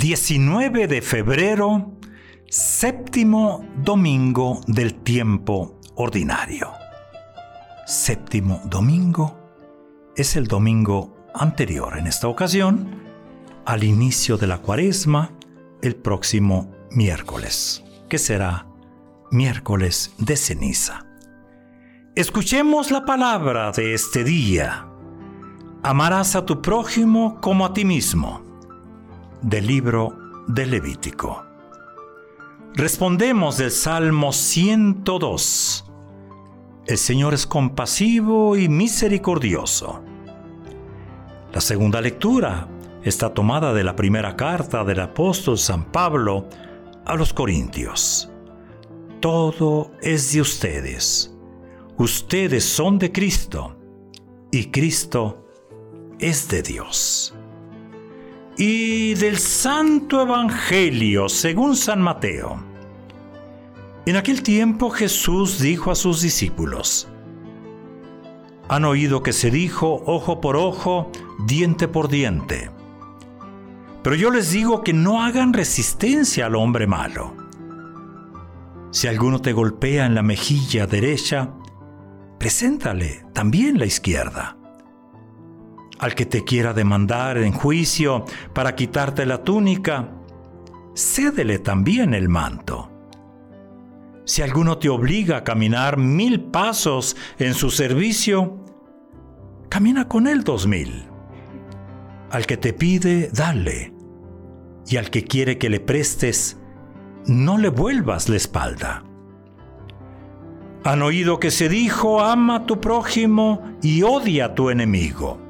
19 de febrero, séptimo domingo del tiempo ordinario. Séptimo domingo es el domingo anterior en esta ocasión al inicio de la cuaresma el próximo miércoles, que será miércoles de ceniza. Escuchemos la palabra de este día. Amarás a tu prójimo como a ti mismo del libro de Levítico. Respondemos del Salmo 102. El Señor es compasivo y misericordioso. La segunda lectura está tomada de la primera carta del apóstol San Pablo a los Corintios. Todo es de ustedes. Ustedes son de Cristo y Cristo es de Dios y del Santo Evangelio según San Mateo. En aquel tiempo Jesús dijo a sus discípulos, Han oído que se dijo ojo por ojo, diente por diente. Pero yo les digo que no hagan resistencia al hombre malo. Si alguno te golpea en la mejilla derecha, preséntale también la izquierda al que te quiera demandar en juicio para quitarte la túnica, cédele también el manto. Si alguno te obliga a caminar mil pasos en su servicio, camina con él dos mil. Al que te pide, dale. Y al que quiere que le prestes, no le vuelvas la espalda. Han oído que se dijo, ama a tu prójimo y odia a tu enemigo.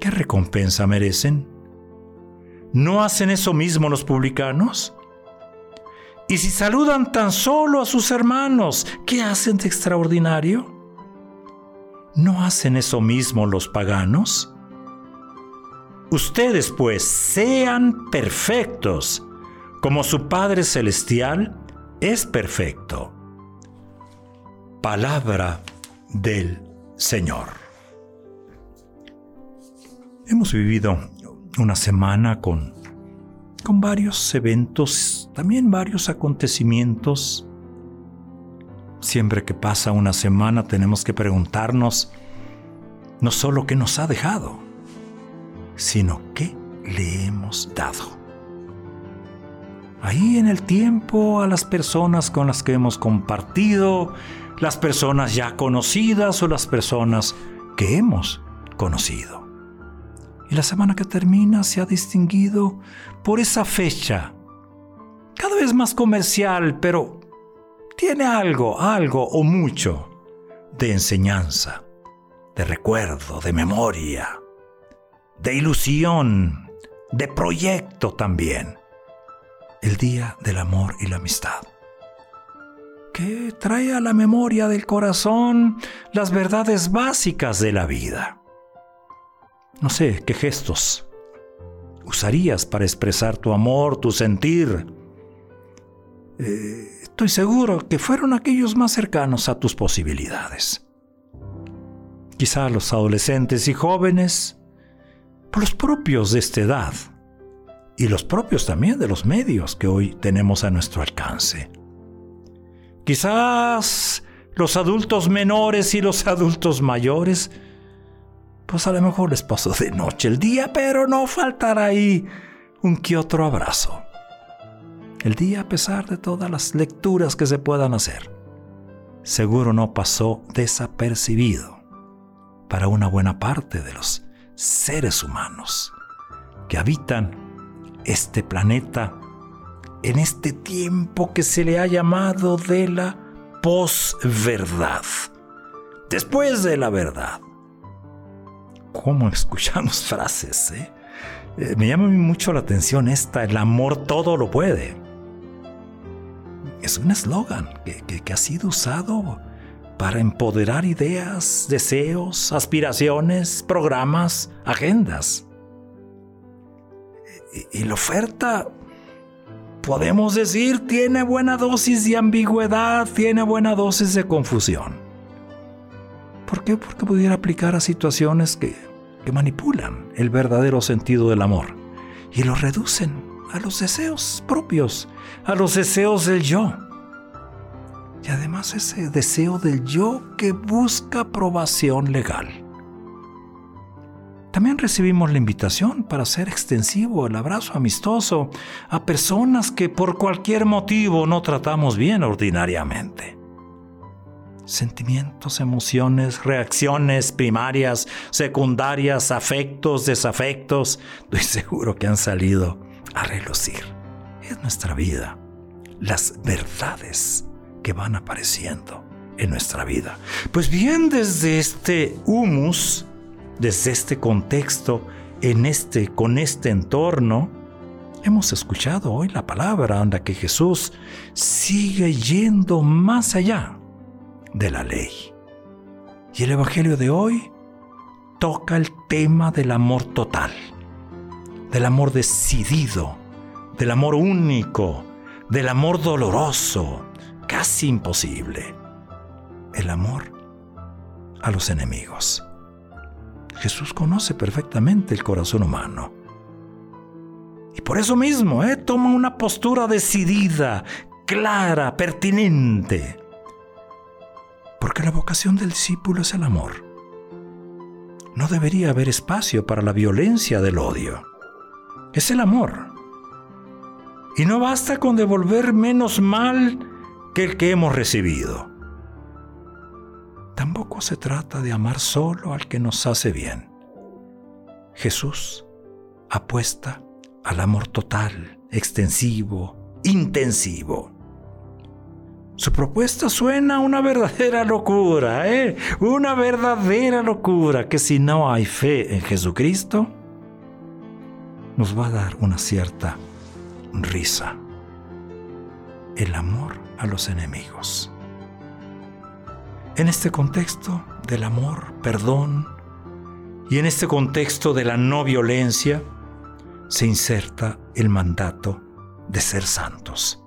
¿qué recompensa merecen? ¿No hacen eso mismo los publicanos? Y si saludan tan solo a sus hermanos, ¿qué hacen de extraordinario? ¿No hacen eso mismo los paganos? Ustedes pues sean perfectos, como su Padre Celestial es perfecto. Palabra del Señor. Hemos vivido una semana con, con varios eventos, también varios acontecimientos. Siempre que pasa una semana tenemos que preguntarnos no solo qué nos ha dejado, sino qué le hemos dado. Ahí en el tiempo a las personas con las que hemos compartido, las personas ya conocidas o las personas que hemos conocido. Y la semana que termina se ha distinguido por esa fecha, cada vez más comercial, pero tiene algo, algo o mucho de enseñanza, de recuerdo, de memoria, de ilusión, de proyecto también. El Día del Amor y la Amistad que trae a la memoria del corazón las verdades básicas de la vida. No sé qué gestos usarías para expresar tu amor, tu sentir. Eh, estoy seguro que fueron aquellos más cercanos a tus posibilidades. Quizá los adolescentes y jóvenes, por los propios de esta edad, y los propios también de los medios que hoy tenemos a nuestro alcance. Quizás los adultos menores y los adultos mayores, pues a lo mejor les pasó de noche el día, pero no faltará ahí un que otro abrazo. El día, a pesar de todas las lecturas que se puedan hacer, seguro no pasó desapercibido para una buena parte de los seres humanos que habitan este planeta en este tiempo que se le ha llamado de la posverdad, después de la verdad. ¿Cómo escuchamos frases? Eh? Eh, me llama mucho la atención esta, el amor todo lo puede. Es un eslogan que ha sido usado para empoderar ideas, deseos, aspiraciones, programas, agendas. Y, la oferta, podemos decir, tiene buena dosis de ambigüedad, tiene buena dosis de confusión. ¿Por qué? Porque pudiera aplicar a situaciones que, manipulan el verdadero sentido del amor y lo reducen a los deseos propios, a los deseos del yo y además ese deseo del yo que busca aprobación legal. También recibimos la invitación para hacer extensivo el abrazo amistoso a personas que por cualquier motivo no tratamos bien ordinariamente. Sentimientos, emociones, reacciones primarias, secundarias, afectos, desafectos, estoy seguro que han salido a relucir. Es nuestra vida, las verdades que van apareciendo en nuestra vida. Pues bien, desde este humus, desde este contexto, en este, con este entorno, hemos escuchado hoy la palabra anda que Jesús sigue yendo más allá de la ley. Y el Evangelio de hoy toca el tema del amor total, del amor decidido, del amor único, del amor doloroso, casi imposible, el amor a los enemigos. Jesús conoce perfectamente el corazón humano. Y por eso mismo, ¿eh? toma una postura decidida, clara, pertinente. Porque la vocación del discípulo es el amor. No debería haber espacio para la violencia del odio. Es el amor. Y no basta con devolver menos mal que el que hemos recibido. Tampoco se trata de amar solo al que nos hace bien. Jesús apuesta al amor total, extensivo, intensivo. Su propuesta suena una verdadera locura, ¿eh? Una verdadera locura que si no hay fe en Jesucristo, nos va a dar una cierta risa. El amor a los enemigos. En este contexto del amor, perdón, y en este contexto de la no violencia, se inserta el mandato de ser santos.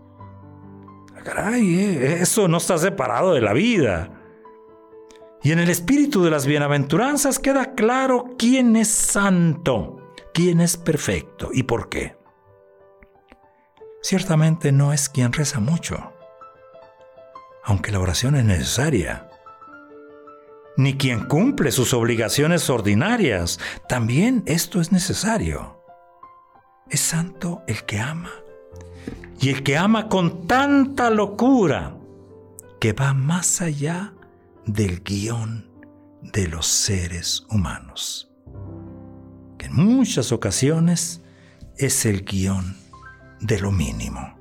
Caray, eh, eso no está separado de la vida. Y en el espíritu de las bienaventuranzas queda claro quién es santo, quién es perfecto y por qué. Ciertamente no es quien reza mucho, aunque la oración es necesaria. Ni quien cumple sus obligaciones ordinarias, también esto es necesario. Es santo el que ama, y el que ama con tanta locura que va más allá del guion de los seres humanos, que en muchas ocasiones es el guion de lo mínimo.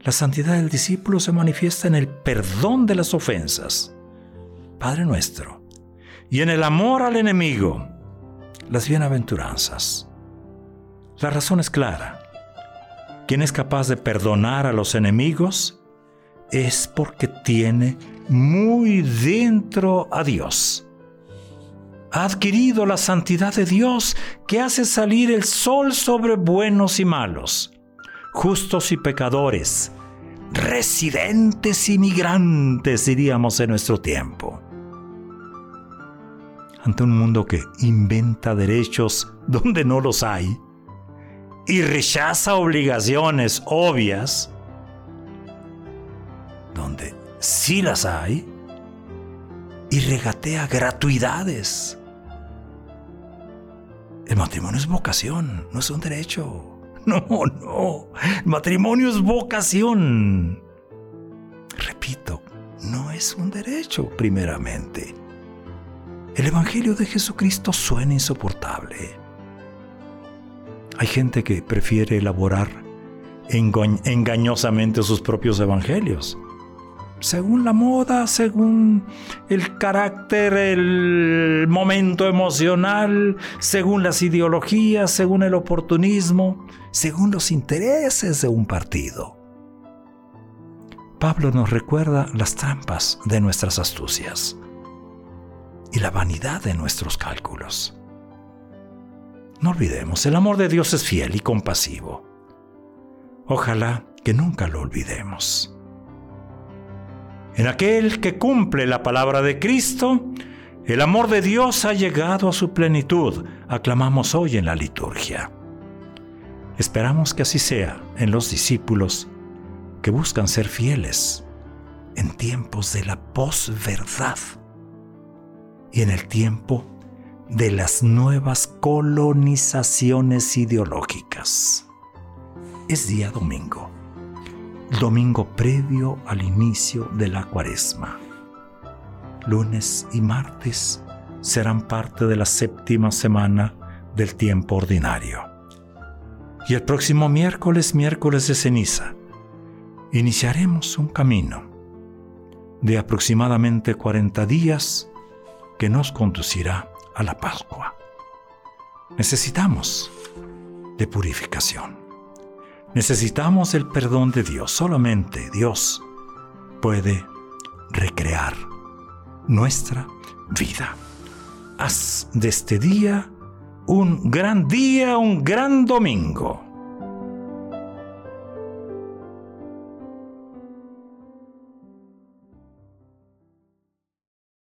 La santidad del discípulo se manifiesta en el perdón de las ofensas, Padre nuestro, y en el amor al enemigo, las bienaventuranzas. La razón es clara. Quien es capaz de perdonar a los enemigos es porque tiene muy dentro a Dios. Ha adquirido la santidad de Dios que hace salir el sol sobre buenos y malos justos y pecadores, residentes y migrantes, diríamos en nuestro tiempo. Ante un mundo que inventa derechos donde no los hay y rechaza obligaciones obvias donde sí las hay y regatea gratuidades. El matrimonio es vocación, no es un derecho. No, no. matrimonio es vocación. Repito, no es un derecho primeramente. El Evangelio de Jesucristo suena insoportable. Hay gente que prefiere elaborar engañosamente sus propios evangelios según la moda, según el carácter, el momento emocional, según las ideologías, según el oportunismo, según los intereses de un partido. Pablo nos recuerda las trampas de nuestras astucias y la vanidad de nuestros cálculos. No olvidemos, el amor de Dios es fiel y compasivo. Ojalá que nunca lo olvidemos. En aquel que cumple la palabra de Cristo, el amor de Dios ha llegado a su plenitud, aclamamos hoy en la liturgia. Esperamos que así sea en los discípulos que buscan ser fieles en tiempos de la posverdad y en el tiempo de las nuevas colonizaciones ideológicas. Es día domingo domingo previo al inicio de la cuaresma. Lunes y martes serán parte de la séptima semana del tiempo ordinario. Y el próximo miércoles, miércoles de ceniza, iniciaremos un camino de aproximadamente 40 días que nos conducirá a la Pascua. Necesitamos de purificación. Necesitamos el perdón de Dios. Solamente Dios puede recrear nuestra vida. Haz de este día un gran día, un gran domingo.